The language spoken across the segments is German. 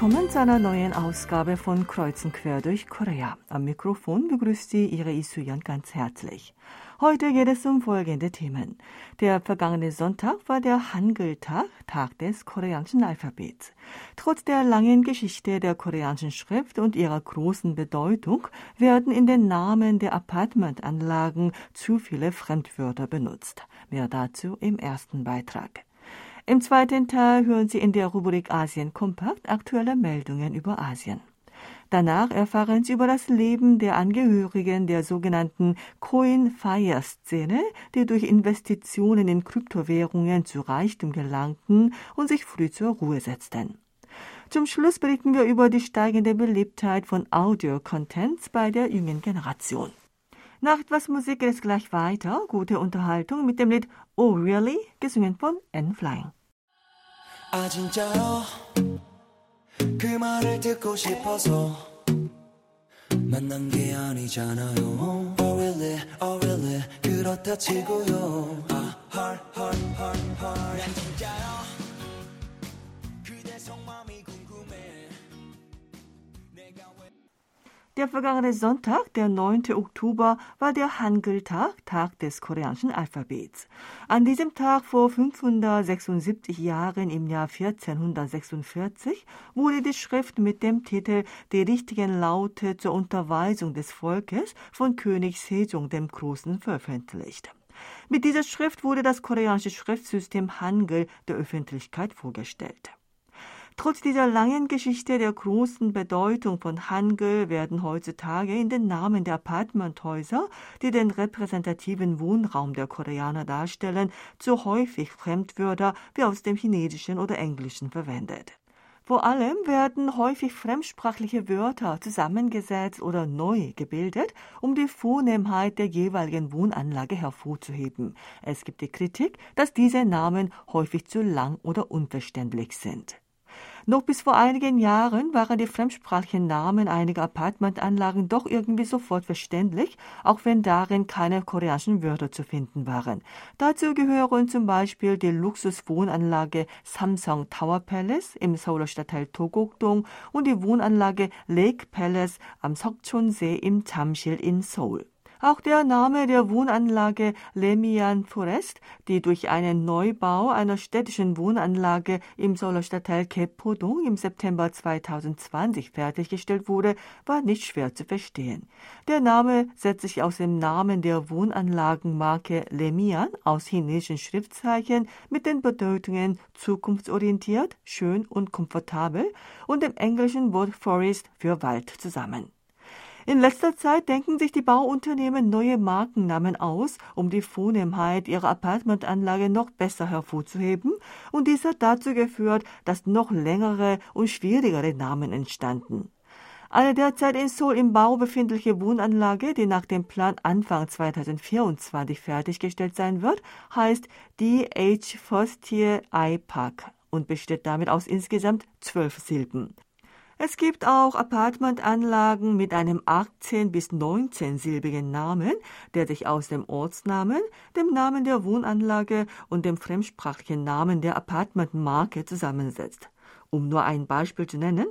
willkommen zu einer neuen Ausgabe von Kreuzen quer durch Korea. Am Mikrofon begrüßt Sie Ihre Isuyan ganz herzlich. Heute geht es um folgende Themen. Der vergangene Sonntag war der Hangul-Tag, Tag des koreanischen Alphabets. Trotz der langen Geschichte der koreanischen Schrift und ihrer großen Bedeutung werden in den Namen der Apartmentanlagen zu viele Fremdwörter benutzt. Mehr dazu im ersten Beitrag. Im zweiten Teil hören Sie in der Rubrik Asien Kompakt aktuelle Meldungen über Asien. Danach erfahren Sie über das Leben der Angehörigen der sogenannten Coin-Fire-Szene, die durch Investitionen in Kryptowährungen zu Reichtum gelangten und sich früh zur Ruhe setzten. Zum Schluss berichten wir über die steigende Beliebtheit von Audio-Contents bei der jungen Generation. Nach etwas Musik geht es gleich weiter. Gute Unterhaltung mit dem Lied Oh Really, gesungen von Anne Flying. 아 진짜요 그 말을 듣고 싶어서 만난 게 아니잖아요 Oh really, oh really 그렇다 치고요 아, heart, heart, heart, heart 난 진짜 der vergangene Sonntag, der 9. Oktober, war der Hangul-Tag, Tag des koreanischen Alphabets. An diesem Tag vor 576 Jahren im Jahr 1446 wurde die Schrift mit dem Titel Die richtigen Laute zur Unterweisung des Volkes von König Sejong dem Großen veröffentlicht. Mit dieser Schrift wurde das koreanische Schriftsystem Hangul der Öffentlichkeit vorgestellt. Trotz dieser langen Geschichte der großen Bedeutung von Hangul werden heutzutage in den Namen der Apartmenthäuser, die den repräsentativen Wohnraum der Koreaner darstellen, zu häufig Fremdwörter wie aus dem Chinesischen oder Englischen verwendet. Vor allem werden häufig fremdsprachliche Wörter zusammengesetzt oder neu gebildet, um die Vornehmheit der jeweiligen Wohnanlage hervorzuheben. Es gibt die Kritik, dass diese Namen häufig zu lang oder unverständlich sind. Noch bis vor einigen Jahren waren die fremdsprachigen Namen einiger Apartmentanlagen doch irgendwie sofort verständlich, auch wenn darin keine koreanischen Wörter zu finden waren. Dazu gehören zum Beispiel die Luxuswohnanlage Samsung Tower Palace im Seouler Stadtteil Togokdong und die Wohnanlage Lake Palace am Sokchon-See im Jamsil in Seoul. Auch der Name der Wohnanlage Lemian Forest, die durch einen Neubau einer städtischen Wohnanlage im Seouler Stadtteil Kepodong im September 2020 fertiggestellt wurde, war nicht schwer zu verstehen. Der Name setzt sich aus dem Namen der Wohnanlagenmarke Lemian aus chinesischen Schriftzeichen mit den Bedeutungen zukunftsorientiert, schön und komfortabel und dem englischen Wort Forest für Wald zusammen. In letzter Zeit denken sich die Bauunternehmen neue Markennamen aus, um die Vornehmheit ihrer Apartmentanlage noch besser hervorzuheben, und dies hat dazu geführt, dass noch längere und schwierigere Namen entstanden. Eine derzeit in Seoul im Bau befindliche Wohnanlage, die nach dem Plan Anfang 2024 fertiggestellt sein wird, heißt DH First Year I Park und besteht damit aus insgesamt zwölf Silben. Es gibt auch Apartmentanlagen mit einem 18 bis 19-silbigen Namen, der sich aus dem Ortsnamen, dem Namen der Wohnanlage und dem fremdsprachigen Namen der Apartmentmarke zusammensetzt. Um nur ein Beispiel zu nennen,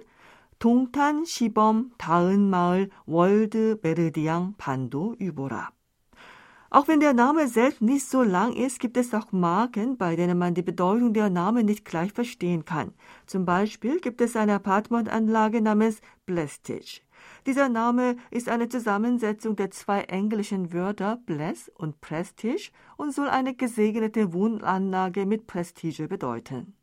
동탄 시범 다은마을 월드 메르디앙 반도 유보라. Auch wenn der Name selbst nicht so lang ist, gibt es auch Marken, bei denen man die Bedeutung der Namen nicht gleich verstehen kann. Zum Beispiel gibt es eine Apartmentanlage namens Blestige. Dieser Name ist eine Zusammensetzung der zwei englischen Wörter Bless und Prestige und soll eine gesegnete Wohnanlage mit Prestige bedeuten.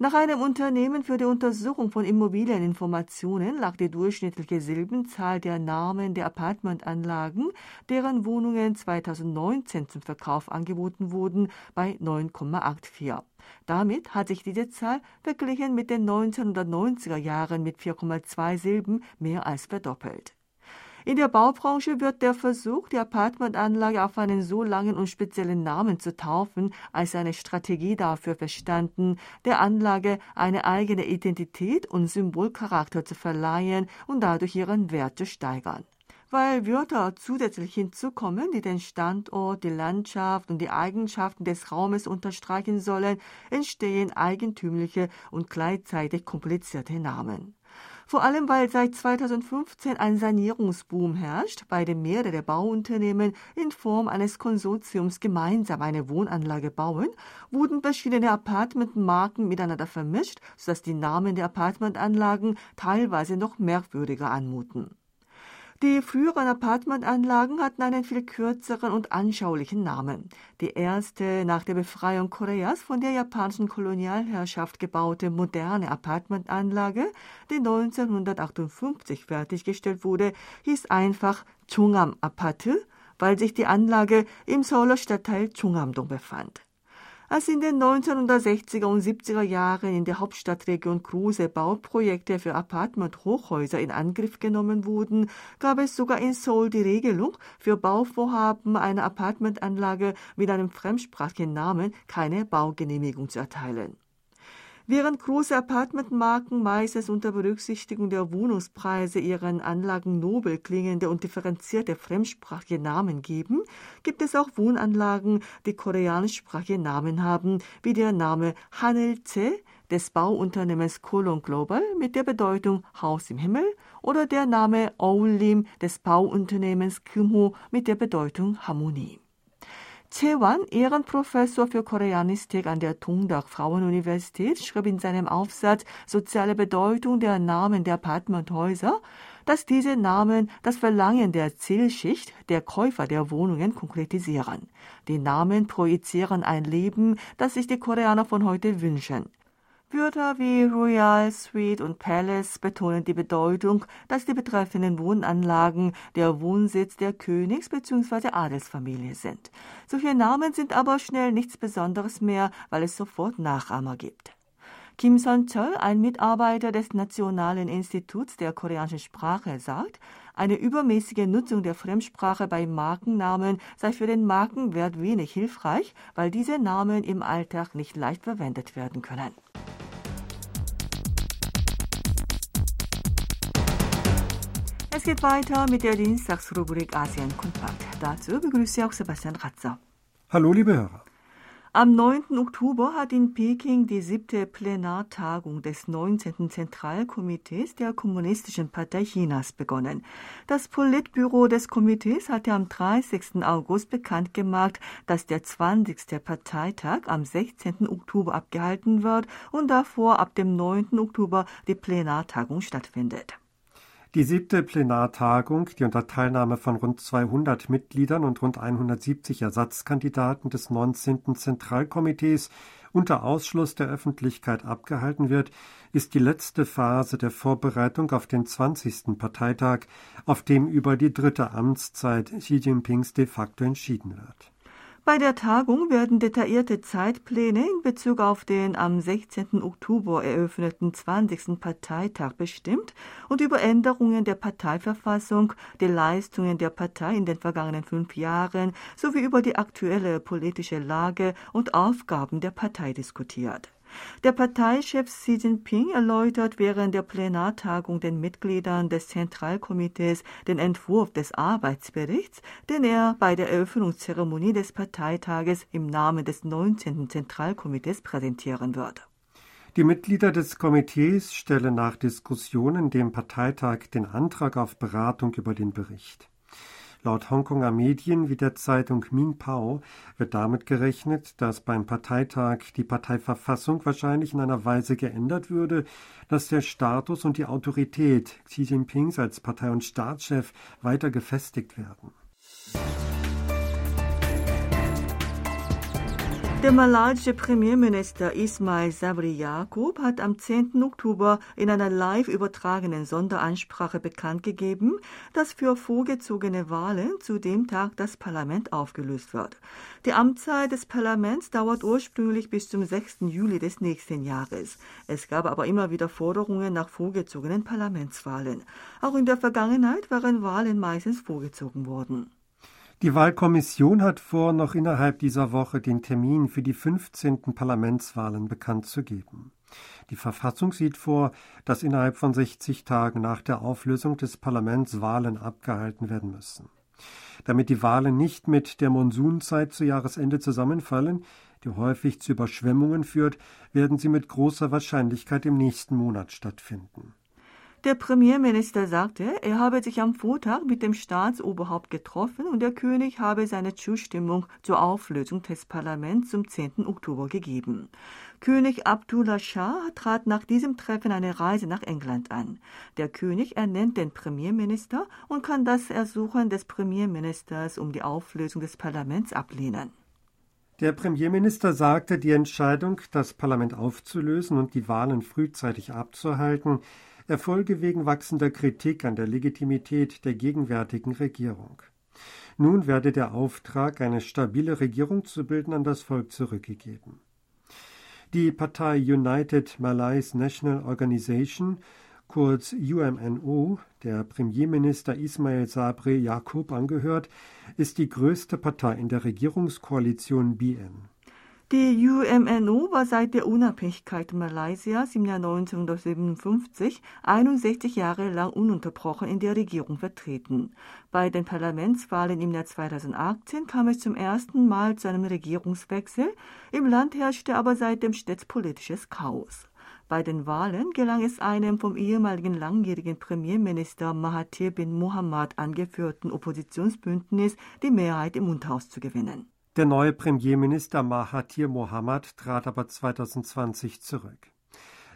Nach einem Unternehmen für die Untersuchung von Immobilieninformationen lag die durchschnittliche Silbenzahl der Namen der Apartmentanlagen, deren Wohnungen 2019 zum Verkauf angeboten wurden, bei 9,84. Damit hat sich diese Zahl verglichen mit den 1990er Jahren mit 4,2 Silben mehr als verdoppelt. In der Baubranche wird der Versuch, die Apartmentanlage auf einen so langen und speziellen Namen zu taufen, als eine Strategie dafür verstanden, der Anlage eine eigene Identität und Symbolcharakter zu verleihen und dadurch ihren Wert zu steigern. Weil Wörter zusätzlich hinzukommen, die den Standort, die Landschaft und die Eigenschaften des Raumes unterstreichen sollen, entstehen eigentümliche und gleichzeitig komplizierte Namen. Vor allem, weil seit 2015 ein Sanierungsboom herrscht, bei dem mehrere Bauunternehmen in Form eines Konsortiums gemeinsam eine Wohnanlage bauen, wurden verschiedene Apartmentmarken miteinander vermischt, sodass die Namen der Apartmentanlagen teilweise noch merkwürdiger anmuten. Die früheren Apartmentanlagen hatten einen viel kürzeren und anschaulichen Namen. Die erste nach der Befreiung Koreas von der japanischen Kolonialherrschaft gebaute moderne Apartmentanlage, die 1958 fertiggestellt wurde, hieß einfach Chungam Aparte, weil sich die Anlage im Seouler Stadtteil Chungamdong befand. Als in den 1960er und 70er Jahren in der Hauptstadtregion große Bauprojekte für Apartment-Hochhäuser in Angriff genommen wurden, gab es sogar in Seoul die Regelung, für Bauvorhaben einer Apartmentanlage mit einem fremdsprachigen Namen keine Baugenehmigung zu erteilen. Während große Apartmentmarken meistens unter Berücksichtigung der Wohnungspreise ihren Anlagen nobel klingende und differenzierte fremdsprachige Namen geben, gibt es auch Wohnanlagen, die koreanischsprachige Namen haben, wie der Name Hanelce des Bauunternehmens Kolon Global mit der Bedeutung Haus im Himmel oder der Name Oulim des Bauunternehmens Kymho mit der Bedeutung Harmonie. Chewan, Ehrenprofessor für Koreanistik an der Tongdak Frauenuniversität, schrieb in seinem Aufsatz Soziale Bedeutung der Namen der Apartmenthäuser, dass diese Namen das Verlangen der Zielschicht, der Käufer der Wohnungen konkretisieren. Die Namen projizieren ein Leben, das sich die Koreaner von heute wünschen. Wörter wie Royal, Suite und Palace betonen die Bedeutung, dass die betreffenden Wohnanlagen der Wohnsitz der Königs- bzw. Adelsfamilie sind. Solche Namen sind aber schnell nichts Besonderes mehr, weil es sofort Nachahmer gibt. Kim Son-chol, ein Mitarbeiter des Nationalen Instituts der koreanischen Sprache, sagt, eine übermäßige Nutzung der Fremdsprache bei Markennamen sei für den Markenwert wenig hilfreich, weil diese Namen im Alltag nicht leicht verwendet werden können. Es geht weiter mit der Dienstagsrubrik Asien Kompakt. Dazu begrüße ich auch Sebastian Ratzer. Hallo, liebe Hörer. Am 9. Oktober hat in Peking die siebte Plenartagung des 19. Zentralkomitees der Kommunistischen Partei Chinas begonnen. Das Politbüro des Komitees hatte am 30. August bekannt gemacht, dass der 20. Parteitag am 16. Oktober abgehalten wird und davor ab dem 9. Oktober die Plenartagung stattfindet. Die siebte Plenartagung, die unter Teilnahme von rund 200 Mitgliedern und rund 170 Ersatzkandidaten des 19. Zentralkomitees unter Ausschluss der Öffentlichkeit abgehalten wird, ist die letzte Phase der Vorbereitung auf den 20. Parteitag, auf dem über die dritte Amtszeit Xi Jinpings de facto entschieden wird. Bei der Tagung werden detaillierte Zeitpläne in Bezug auf den am 16. Oktober eröffneten 20. Parteitag bestimmt und über Änderungen der Parteiverfassung, die Leistungen der Partei in den vergangenen fünf Jahren sowie über die aktuelle politische Lage und Aufgaben der Partei diskutiert. Der Parteichef Xi Jinping erläutert während der Plenartagung den Mitgliedern des Zentralkomitees den Entwurf des Arbeitsberichts, den er bei der Eröffnungszeremonie des Parteitages im Namen des 19. Zentralkomitees präsentieren wird. Die Mitglieder des Komitees stellen nach Diskussionen dem Parteitag den Antrag auf Beratung über den Bericht. Laut Hongkonger Medien wie der Zeitung Minpao wird damit gerechnet, dass beim Parteitag die Parteiverfassung wahrscheinlich in einer Weise geändert würde, dass der Status und die Autorität Xi Jinpings als Partei- und Staatschef weiter gefestigt werden. Der malaiische Premierminister Ismail Sabri Yaakob hat am 10. Oktober in einer live übertragenen Sonderansprache bekannt gegeben, dass für vorgezogene Wahlen zu dem Tag das Parlament aufgelöst wird. Die Amtszeit des Parlaments dauert ursprünglich bis zum 6. Juli des nächsten Jahres. Es gab aber immer wieder Forderungen nach vorgezogenen Parlamentswahlen. Auch in der Vergangenheit waren Wahlen meistens vorgezogen worden. Die Wahlkommission hat vor, noch innerhalb dieser Woche den Termin für die 15. Parlamentswahlen bekannt zu geben. Die Verfassung sieht vor, dass innerhalb von 60 Tagen nach der Auflösung des Parlaments Wahlen abgehalten werden müssen. Damit die Wahlen nicht mit der Monsunzeit zu Jahresende zusammenfallen, die häufig zu Überschwemmungen führt, werden sie mit großer Wahrscheinlichkeit im nächsten Monat stattfinden. Der Premierminister sagte, er habe sich am Vortag mit dem Staatsoberhaupt getroffen und der König habe seine Zustimmung zur Auflösung des Parlaments zum 10. Oktober gegeben. König Abdullah Shah trat nach diesem Treffen eine Reise nach England an. Der König ernennt den Premierminister und kann das Ersuchen des Premierministers um die Auflösung des Parlaments ablehnen. Der Premierminister sagte, die Entscheidung, das Parlament aufzulösen und die Wahlen frühzeitig abzuhalten, erfolge wegen wachsender Kritik an der Legitimität der gegenwärtigen Regierung. Nun werde der Auftrag, eine stabile Regierung zu bilden, an das Volk zurückgegeben. Die Partei United Malays National Organization, kurz UMNO, der Premierminister Ismail Sabri Yaqub angehört, ist die größte Partei in der Regierungskoalition BN. Die UMNO war seit der Unabhängigkeit Malaysias im Jahr 1957 61 Jahre lang ununterbrochen in der Regierung vertreten. Bei den Parlamentswahlen im Jahr 2018 kam es zum ersten Mal zu einem Regierungswechsel. Im Land herrschte aber seitdem stets politisches Chaos. Bei den Wahlen gelang es einem vom ehemaligen langjährigen Premierminister Mahathir bin Mohamad angeführten Oppositionsbündnis die Mehrheit im Unterhaus zu gewinnen. Der neue Premierminister Mahathir Mohamad trat aber 2020 zurück.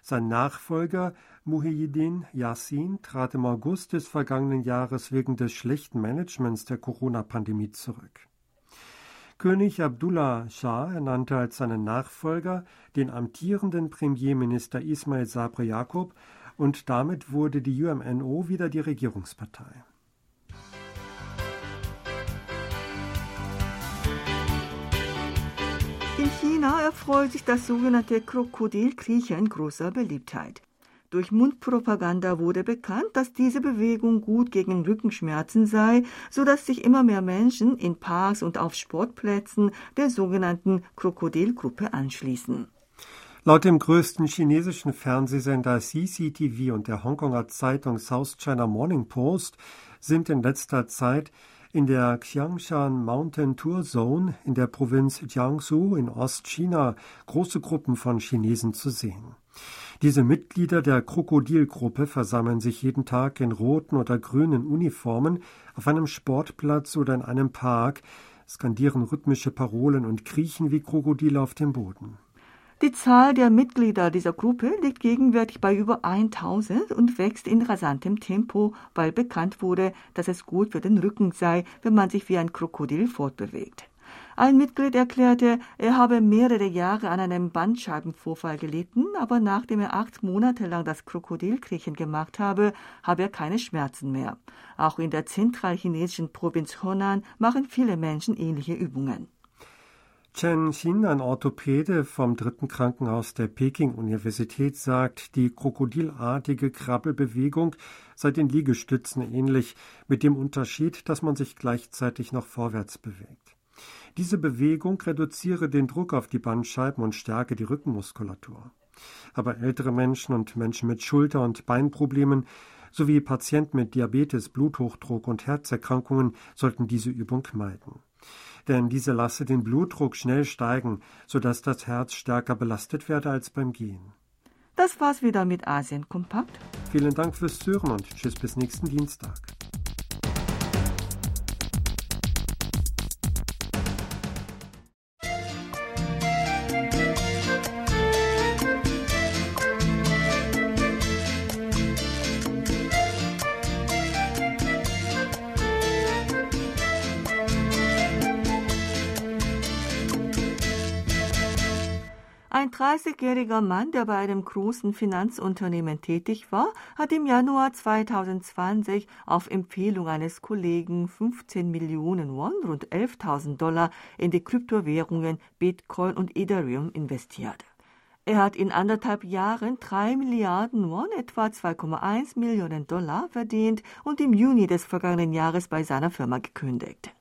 Sein Nachfolger Muhyiddin Yassin trat im August des vergangenen Jahres wegen des schlechten Managements der Corona-Pandemie zurück. König Abdullah Shah ernannte als seinen Nachfolger den amtierenden Premierminister Ismail Sabri Yaqub und damit wurde die UMNO wieder die Regierungspartei. China erfreut sich das sogenannte Krokodilkriechen großer Beliebtheit. Durch Mundpropaganda wurde bekannt, dass diese Bewegung gut gegen Rückenschmerzen sei, so dass sich immer mehr Menschen in Parks und auf Sportplätzen der sogenannten Krokodilgruppe anschließen. Laut dem größten chinesischen Fernsehsender CCTV und der Hongkonger Zeitung South China Morning Post sind in letzter Zeit in der Xiangshan Mountain Tour Zone in der Provinz Jiangsu in Ostchina große Gruppen von Chinesen zu sehen. Diese Mitglieder der Krokodilgruppe versammeln sich jeden Tag in roten oder grünen Uniformen auf einem Sportplatz oder in einem Park, skandieren rhythmische Parolen und kriechen wie Krokodile auf dem Boden. Die Zahl der Mitglieder dieser Gruppe liegt gegenwärtig bei über 1000 und wächst in rasantem Tempo, weil bekannt wurde, dass es gut für den Rücken sei, wenn man sich wie ein Krokodil fortbewegt. Ein Mitglied erklärte, er habe mehrere Jahre an einem Bandscheibenvorfall gelitten, aber nachdem er acht Monate lang das Krokodilkriechen gemacht habe, habe er keine Schmerzen mehr. Auch in der zentralchinesischen Provinz Honan machen viele Menschen ähnliche Übungen. Chen Xin, ein Orthopäde vom dritten Krankenhaus der Peking-Universität, sagt, die krokodilartige Krabbelbewegung sei den Liegestützen ähnlich, mit dem Unterschied, dass man sich gleichzeitig noch vorwärts bewegt. Diese Bewegung reduziere den Druck auf die Bandscheiben und stärke die Rückenmuskulatur. Aber ältere Menschen und Menschen mit Schulter- und Beinproblemen sowie Patienten mit Diabetes, Bluthochdruck und Herzerkrankungen sollten diese Übung meiden denn diese lasse den Blutdruck schnell steigen, sodass das Herz stärker belastet werde als beim Gehen. Das war's wieder mit Asien Kompakt. Vielen Dank fürs Zuhören und tschüss bis nächsten Dienstag. 30-jähriger Mann, der bei einem großen Finanzunternehmen tätig war, hat im Januar 2020 auf Empfehlung eines Kollegen 15 Millionen Won, rund 11.000 Dollar, in die Kryptowährungen Bitcoin und Ethereum investiert. Er hat in anderthalb Jahren 3 Milliarden Won, etwa 2,1 Millionen Dollar, verdient und im Juni des vergangenen Jahres bei seiner Firma gekündigt.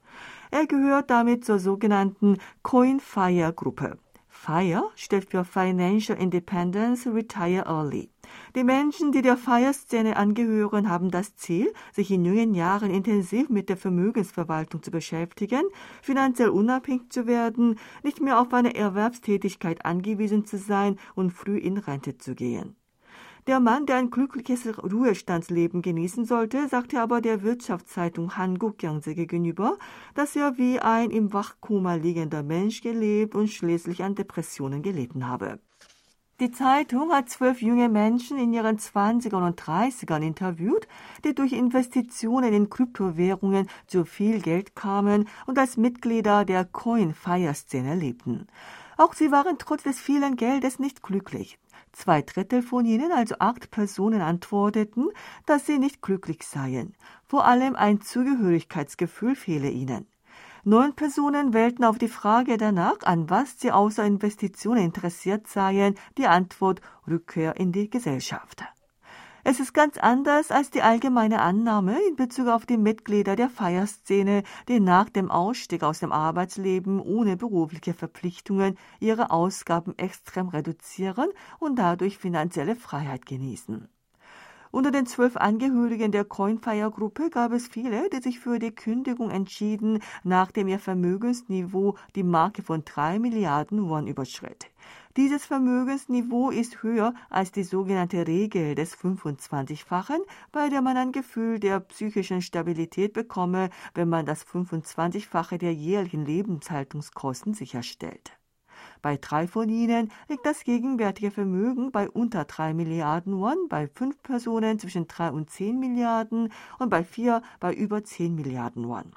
Er gehört damit zur sogenannten CoinFire-Gruppe. FIRE steht für Financial Independence Retire Early. Die Menschen, die der FIRE-Szene angehören, haben das Ziel, sich in jungen Jahren intensiv mit der Vermögensverwaltung zu beschäftigen, finanziell unabhängig zu werden, nicht mehr auf eine Erwerbstätigkeit angewiesen zu sein und früh in Rente zu gehen. Der Mann, der ein glückliches Ruhestandsleben genießen sollte, sagte aber der Wirtschaftszeitung Hanguk Kyangse gegenüber, dass er wie ein im Wachkoma liegender Mensch gelebt und schließlich an Depressionen gelitten habe. Die Zeitung hat zwölf junge Menschen in ihren 20ern und 30ern interviewt, die durch Investitionen in Kryptowährungen zu viel Geld kamen und als Mitglieder der Coin-Fire-Szene lebten. Auch sie waren trotz des vielen Geldes nicht glücklich. Zwei Drittel von ihnen, also acht Personen, antworteten, dass sie nicht glücklich seien. Vor allem ein Zugehörigkeitsgefühl fehle ihnen. Neun Personen wählten auf die Frage danach, an was sie außer Investitionen interessiert seien, die Antwort Rückkehr in die Gesellschaft. Es ist ganz anders als die allgemeine Annahme in Bezug auf die Mitglieder der Feierszene, die nach dem Ausstieg aus dem Arbeitsleben ohne berufliche Verpflichtungen ihre Ausgaben extrem reduzieren und dadurch finanzielle Freiheit genießen. Unter den zwölf Angehörigen der Coinfire-Gruppe gab es viele, die sich für die Kündigung entschieden, nachdem ihr Vermögensniveau die Marke von drei Milliarden Won überschritt. Dieses Vermögensniveau ist höher als die sogenannte Regel des 25-fachen, bei der man ein Gefühl der psychischen Stabilität bekomme, wenn man das 25-fache der jährlichen Lebenshaltungskosten sicherstellt. Bei drei von ihnen liegt das gegenwärtige Vermögen bei unter drei Milliarden Won, bei fünf Personen zwischen drei und zehn Milliarden und bei vier bei über zehn Milliarden Won.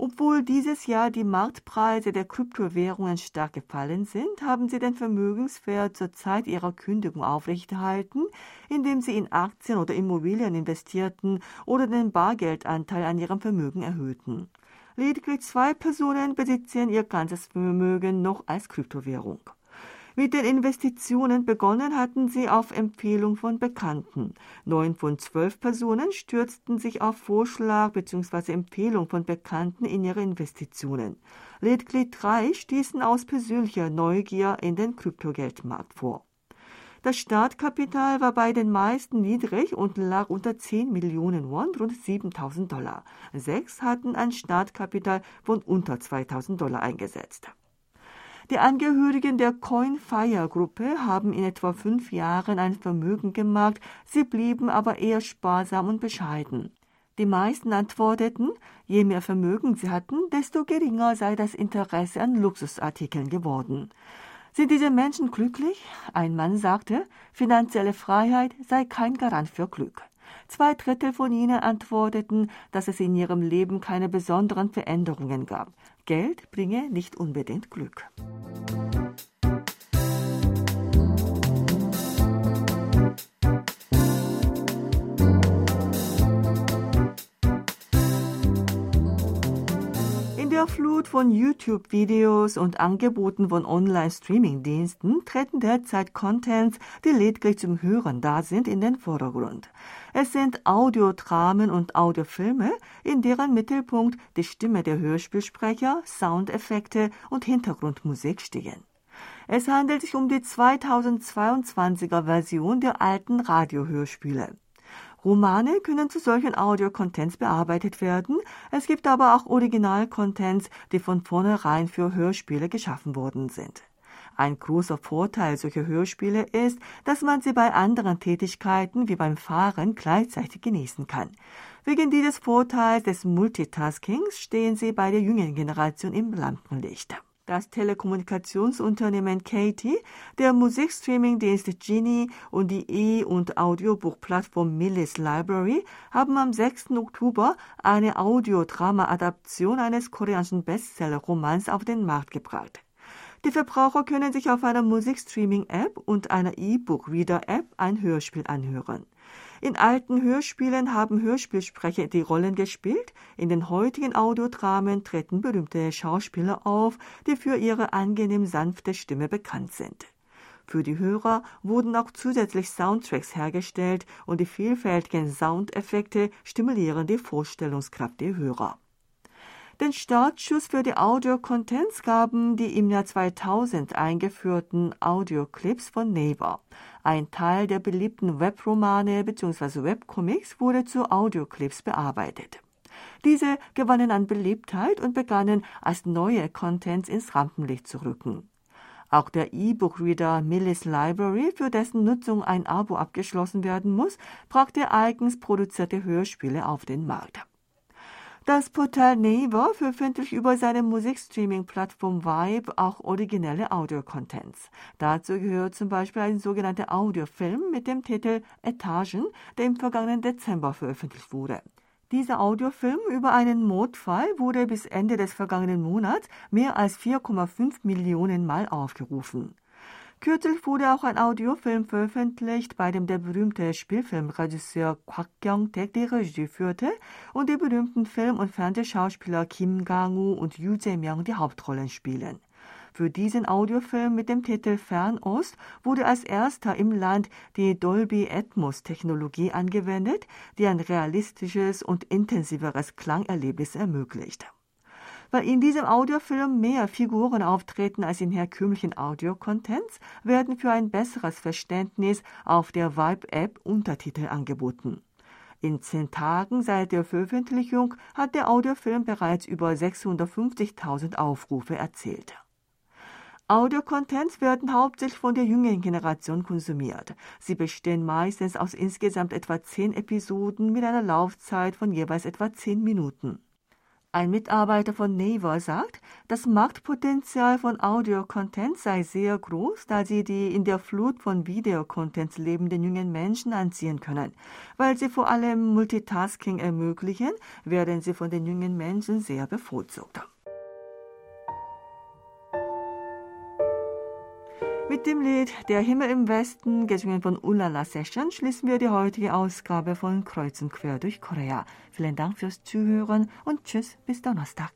Obwohl dieses Jahr die Marktpreise der Kryptowährungen stark gefallen sind, haben sie den Vermögenswert zur Zeit ihrer Kündigung aufrechterhalten, indem sie in Aktien oder Immobilien investierten oder den Bargeldanteil an ihrem Vermögen erhöhten. Lediglich zwei Personen besitzen ihr ganzes Vermögen noch als Kryptowährung. Mit den Investitionen begonnen hatten sie auf Empfehlung von Bekannten. Neun von zwölf Personen stürzten sich auf Vorschlag bzw. Empfehlung von Bekannten in ihre Investitionen. Lediglich drei stießen aus persönlicher Neugier in den Kryptogeldmarkt vor. Das Startkapital war bei den meisten niedrig und lag unter 10 Millionen Won, rund 7000 Dollar. Sechs hatten ein Startkapital von unter 2000 Dollar eingesetzt. Die Angehörigen der Coin-Fire-Gruppe haben in etwa fünf Jahren ein Vermögen gemacht, sie blieben aber eher sparsam und bescheiden. Die meisten antworteten, je mehr Vermögen sie hatten, desto geringer sei das Interesse an Luxusartikeln geworden. Sind diese Menschen glücklich? Ein Mann sagte, finanzielle Freiheit sei kein Garant für Glück. Zwei Drittel von ihnen antworteten, dass es in ihrem Leben keine besonderen Veränderungen gab. Geld bringe nicht unbedingt Glück. In der Flut von YouTube-Videos und Angeboten von Online-Streaming-Diensten treten derzeit Contents, die lediglich zum Hören da sind, in den Vordergrund. Es sind Audiodramen und Audiofilme, in deren Mittelpunkt die Stimme der Hörspielsprecher, Soundeffekte und Hintergrundmusik stehen. Es handelt sich um die 2022er Version der alten Radiohörspiele. Romane können zu solchen Audio-Contents bearbeitet werden. Es gibt aber auch Original-Contents, die von vornherein für Hörspiele geschaffen worden sind. Ein großer Vorteil solcher Hörspiele ist, dass man sie bei anderen Tätigkeiten wie beim Fahren gleichzeitig genießen kann. Wegen dieses Vorteils des Multitaskings stehen sie bei der jüngeren Generation im Lampenlicht. Das Telekommunikationsunternehmen Katie, der Musikstreaming-Dienst Genie und die E- und Audiobuchplattform Millis Library haben am 6. Oktober eine Audiodrama-Adaption eines koreanischen Bestseller-Romans auf den Markt gebracht. Die Verbraucher können sich auf einer Musikstreaming-App und einer E-Book-Reader-App ein Hörspiel anhören. In alten Hörspielen haben Hörspielsprecher die Rollen gespielt. In den heutigen Audiodramen treten berühmte Schauspieler auf, die für ihre angenehm sanfte Stimme bekannt sind. Für die Hörer wurden auch zusätzlich Soundtracks hergestellt und die vielfältigen Soundeffekte stimulieren die Vorstellungskraft der Hörer. Den Startschuss für die Audio-Contents gaben die im Jahr 2000 eingeführten Audioclips von Naver. Ein Teil der beliebten Webromane bzw. Webcomics wurde zu Audioclips bearbeitet. Diese gewannen an Beliebtheit und begannen als neue Contents ins Rampenlicht zu rücken. Auch der E-Book-Reader Millis Library, für dessen Nutzung ein Abo abgeschlossen werden muss, brachte eigens produzierte Hörspiele auf den Markt. Das Portal Naver veröffentlicht über seine Musikstreaming-Plattform Vibe auch originelle Audio-Contents. Dazu gehört zum Beispiel ein sogenannter Audiofilm mit dem Titel Etagen, der im vergangenen Dezember veröffentlicht wurde. Dieser Audiofilm über einen Mordfall wurde bis Ende des vergangenen Monats mehr als 4,5 Millionen Mal aufgerufen. Kürzlich wurde auch ein Audiofilm veröffentlicht, bei dem der berühmte Spielfilmregisseur Kwak Kyung-taek die Regie führte und die berühmten Film- und Fernsehschauspieler Kim Gang-woo und Yu Jae-myung die Hauptrollen spielen. Für diesen Audiofilm mit dem Titel Fernost wurde als erster im Land die Dolby Atmos Technologie angewendet, die ein realistisches und intensiveres Klangerlebnis ermöglicht weil in diesem Audiofilm mehr Figuren auftreten als in herkömmlichen Audio-Contents, werden für ein besseres Verständnis auf der Vibe-App Untertitel angeboten. In zehn Tagen seit der Veröffentlichung hat der Audiofilm bereits über 650.000 Aufrufe erzielt. Audio-Contents werden hauptsächlich von der jüngeren Generation konsumiert. Sie bestehen meistens aus insgesamt etwa zehn Episoden mit einer Laufzeit von jeweils etwa zehn Minuten. Ein Mitarbeiter von Naver sagt, das Marktpotenzial von Audio-Content sei sehr groß, da sie die in der Flut von Videocontents lebenden jungen Menschen anziehen können. Weil sie vor allem Multitasking ermöglichen, werden sie von den jungen Menschen sehr bevorzugt. Mit dem Lied Der Himmel im Westen, gesungen von Ulala Session, schließen wir die heutige Ausgabe von Kreuz und Quer durch Korea. Vielen Dank fürs Zuhören und Tschüss, bis Donnerstag.